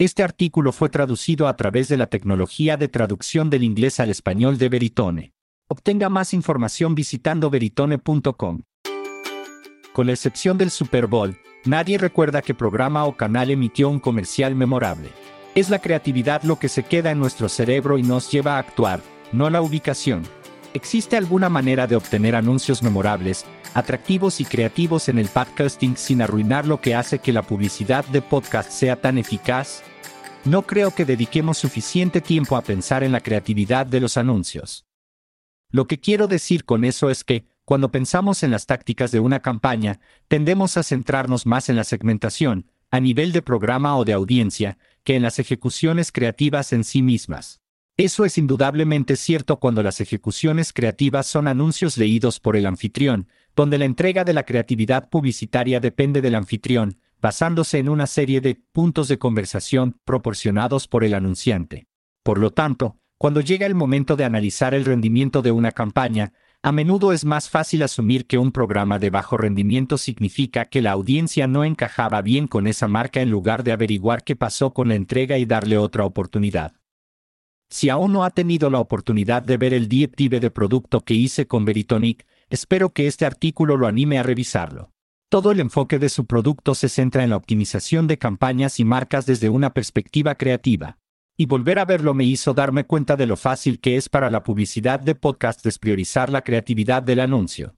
Este artículo fue traducido a través de la tecnología de traducción del inglés al español de Veritone. Obtenga más información visitando veritone.com. Con la excepción del Super Bowl, nadie recuerda qué programa o canal emitió un comercial memorable. Es la creatividad lo que se queda en nuestro cerebro y nos lleva a actuar, no la ubicación. ¿Existe alguna manera de obtener anuncios memorables, atractivos y creativos en el podcasting sin arruinar lo que hace que la publicidad de podcast sea tan eficaz? No creo que dediquemos suficiente tiempo a pensar en la creatividad de los anuncios. Lo que quiero decir con eso es que, cuando pensamos en las tácticas de una campaña, tendemos a centrarnos más en la segmentación, a nivel de programa o de audiencia, que en las ejecuciones creativas en sí mismas. Eso es indudablemente cierto cuando las ejecuciones creativas son anuncios leídos por el anfitrión, donde la entrega de la creatividad publicitaria depende del anfitrión, basándose en una serie de puntos de conversación proporcionados por el anunciante. Por lo tanto, cuando llega el momento de analizar el rendimiento de una campaña, a menudo es más fácil asumir que un programa de bajo rendimiento significa que la audiencia no encajaba bien con esa marca en lugar de averiguar qué pasó con la entrega y darle otra oportunidad. Si aún no ha tenido la oportunidad de ver el deep de producto que hice con Veritonic, espero que este artículo lo anime a revisarlo. Todo el enfoque de su producto se centra en la optimización de campañas y marcas desde una perspectiva creativa. Y volver a verlo me hizo darme cuenta de lo fácil que es para la publicidad de podcast despriorizar la creatividad del anuncio.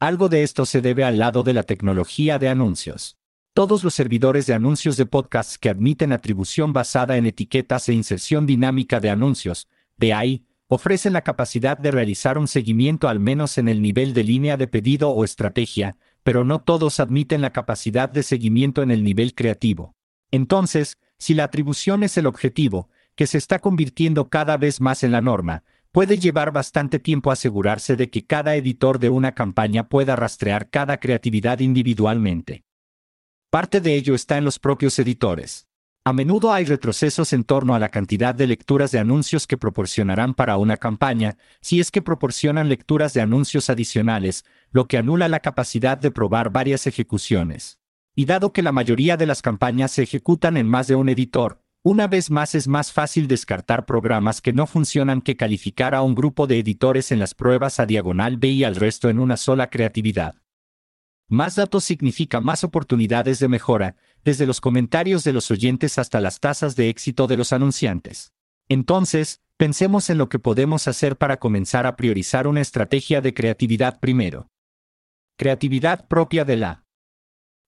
Algo de esto se debe al lado de la tecnología de anuncios. Todos los servidores de anuncios de podcasts que admiten atribución basada en etiquetas e inserción dinámica de anuncios, de ahí, ofrecen la capacidad de realizar un seguimiento al menos en el nivel de línea de pedido o estrategia, pero no todos admiten la capacidad de seguimiento en el nivel creativo. Entonces, si la atribución es el objetivo, que se está convirtiendo cada vez más en la norma, puede llevar bastante tiempo asegurarse de que cada editor de una campaña pueda rastrear cada creatividad individualmente. Parte de ello está en los propios editores. A menudo hay retrocesos en torno a la cantidad de lecturas de anuncios que proporcionarán para una campaña, si es que proporcionan lecturas de anuncios adicionales, lo que anula la capacidad de probar varias ejecuciones. Y dado que la mayoría de las campañas se ejecutan en más de un editor, una vez más es más fácil descartar programas que no funcionan que calificar a un grupo de editores en las pruebas a diagonal B y al resto en una sola creatividad. Más datos significa más oportunidades de mejora, desde los comentarios de los oyentes hasta las tasas de éxito de los anunciantes. Entonces, pensemos en lo que podemos hacer para comenzar a priorizar una estrategia de creatividad primero. Creatividad propia de la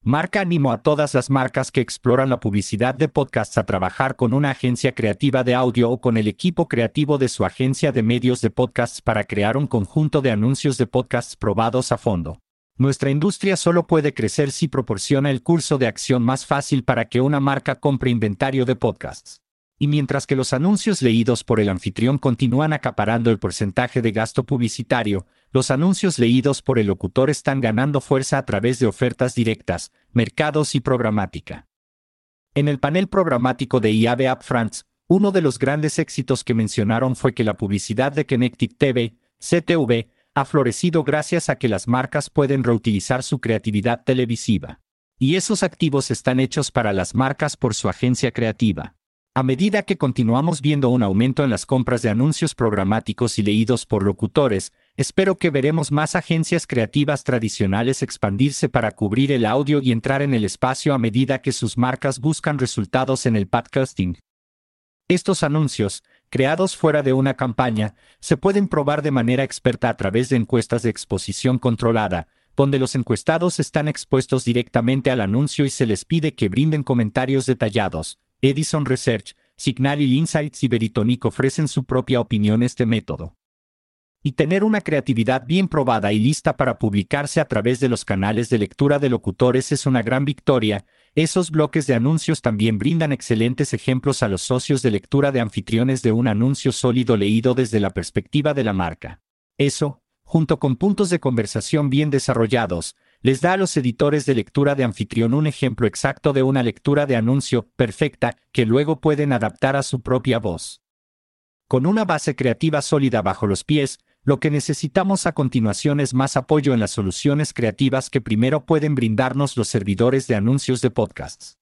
marca animo a todas las marcas que exploran la publicidad de podcasts a trabajar con una agencia creativa de audio o con el equipo creativo de su agencia de medios de podcasts para crear un conjunto de anuncios de podcasts probados a fondo. Nuestra industria solo puede crecer si proporciona el curso de acción más fácil para que una marca compre inventario de podcasts. Y mientras que los anuncios leídos por el anfitrión continúan acaparando el porcentaje de gasto publicitario, los anuncios leídos por el locutor están ganando fuerza a través de ofertas directas, mercados y programática. En el panel programático de IAB App France, uno de los grandes éxitos que mencionaron fue que la publicidad de Connected TV, CTV, ha florecido gracias a que las marcas pueden reutilizar su creatividad televisiva. Y esos activos están hechos para las marcas por su agencia creativa. A medida que continuamos viendo un aumento en las compras de anuncios programáticos y leídos por locutores, espero que veremos más agencias creativas tradicionales expandirse para cubrir el audio y entrar en el espacio a medida que sus marcas buscan resultados en el podcasting. Estos anuncios, creados fuera de una campaña, se pueden probar de manera experta a través de encuestas de exposición controlada, donde los encuestados están expuestos directamente al anuncio y se les pide que brinden comentarios detallados, Edison Research, Signal y Insights y Veritonic ofrecen su propia opinión este método. Y tener una creatividad bien probada y lista para publicarse a través de los canales de lectura de locutores es una gran victoria, esos bloques de anuncios también brindan excelentes ejemplos a los socios de lectura de anfitriones de un anuncio sólido leído desde la perspectiva de la marca. Eso, junto con puntos de conversación bien desarrollados, les da a los editores de lectura de anfitrión un ejemplo exacto de una lectura de anuncio perfecta que luego pueden adaptar a su propia voz. Con una base creativa sólida bajo los pies, lo que necesitamos a continuación es más apoyo en las soluciones creativas que primero pueden brindarnos los servidores de anuncios de podcasts.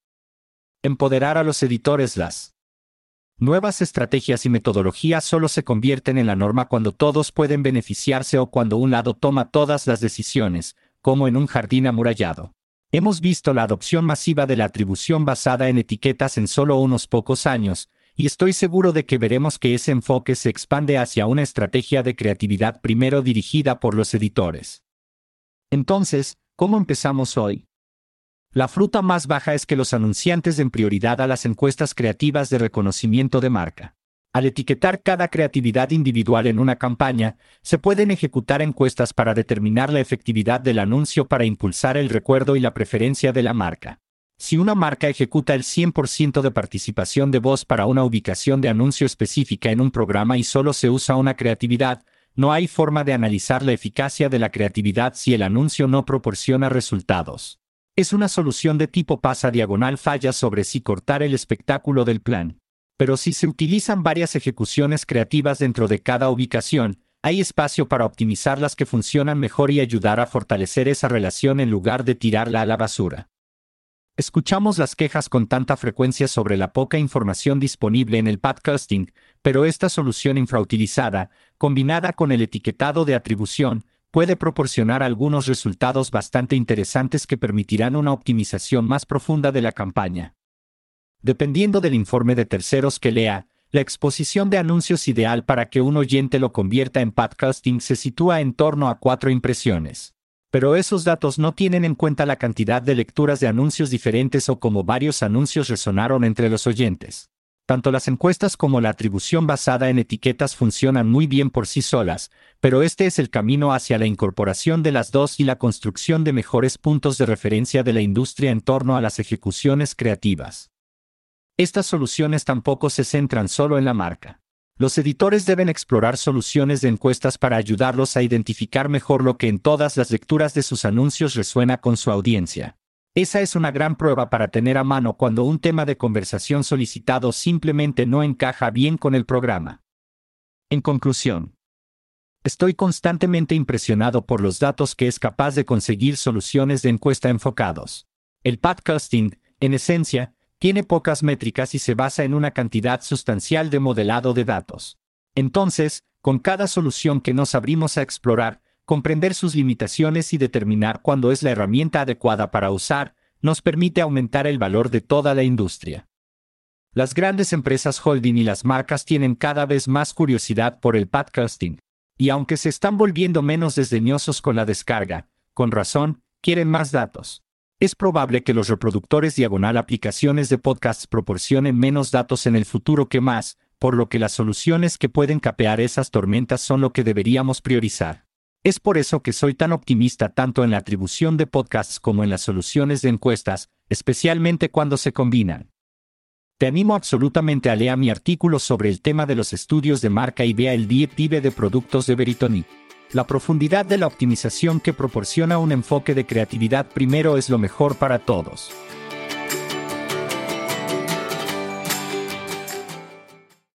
Empoderar a los editores las nuevas estrategias y metodologías solo se convierten en la norma cuando todos pueden beneficiarse o cuando un lado toma todas las decisiones, como en un jardín amurallado. Hemos visto la adopción masiva de la atribución basada en etiquetas en solo unos pocos años, y estoy seguro de que veremos que ese enfoque se expande hacia una estrategia de creatividad primero dirigida por los editores. Entonces, ¿cómo empezamos hoy? La fruta más baja es que los anunciantes den prioridad a las encuestas creativas de reconocimiento de marca. Al etiquetar cada creatividad individual en una campaña, se pueden ejecutar encuestas para determinar la efectividad del anuncio para impulsar el recuerdo y la preferencia de la marca. Si una marca ejecuta el 100% de participación de voz para una ubicación de anuncio específica en un programa y solo se usa una creatividad, no hay forma de analizar la eficacia de la creatividad si el anuncio no proporciona resultados. Es una solución de tipo pasa diagonal falla sobre si cortar el espectáculo del plan. Pero si se utilizan varias ejecuciones creativas dentro de cada ubicación, hay espacio para optimizar las que funcionan mejor y ayudar a fortalecer esa relación en lugar de tirarla a la basura. Escuchamos las quejas con tanta frecuencia sobre la poca información disponible en el podcasting, pero esta solución infrautilizada, combinada con el etiquetado de atribución, puede proporcionar algunos resultados bastante interesantes que permitirán una optimización más profunda de la campaña. Dependiendo del informe de terceros que lea, la exposición de anuncios ideal para que un oyente lo convierta en podcasting se sitúa en torno a cuatro impresiones. Pero esos datos no tienen en cuenta la cantidad de lecturas de anuncios diferentes o cómo varios anuncios resonaron entre los oyentes. Tanto las encuestas como la atribución basada en etiquetas funcionan muy bien por sí solas, pero este es el camino hacia la incorporación de las dos y la construcción de mejores puntos de referencia de la industria en torno a las ejecuciones creativas. Estas soluciones tampoco se centran solo en la marca. Los editores deben explorar soluciones de encuestas para ayudarlos a identificar mejor lo que en todas las lecturas de sus anuncios resuena con su audiencia. Esa es una gran prueba para tener a mano cuando un tema de conversación solicitado simplemente no encaja bien con el programa. En conclusión, estoy constantemente impresionado por los datos que es capaz de conseguir soluciones de encuesta enfocados. El podcasting, en esencia, tiene pocas métricas y se basa en una cantidad sustancial de modelado de datos. Entonces, con cada solución que nos abrimos a explorar, comprender sus limitaciones y determinar cuándo es la herramienta adecuada para usar, nos permite aumentar el valor de toda la industria. Las grandes empresas holding y las marcas tienen cada vez más curiosidad por el podcasting, y aunque se están volviendo menos desdeñosos con la descarga, con razón, quieren más datos. Es probable que los reproductores diagonal aplicaciones de podcasts proporcionen menos datos en el futuro que más, por lo que las soluciones que pueden capear esas tormentas son lo que deberíamos priorizar. Es por eso que soy tan optimista tanto en la atribución de podcasts como en las soluciones de encuestas, especialmente cuando se combinan. Te animo absolutamente a leer mi artículo sobre el tema de los estudios de marca y vea el Deep Dive de productos de Veritoni. La profundidad de la optimización que proporciona un enfoque de creatividad primero es lo mejor para todos.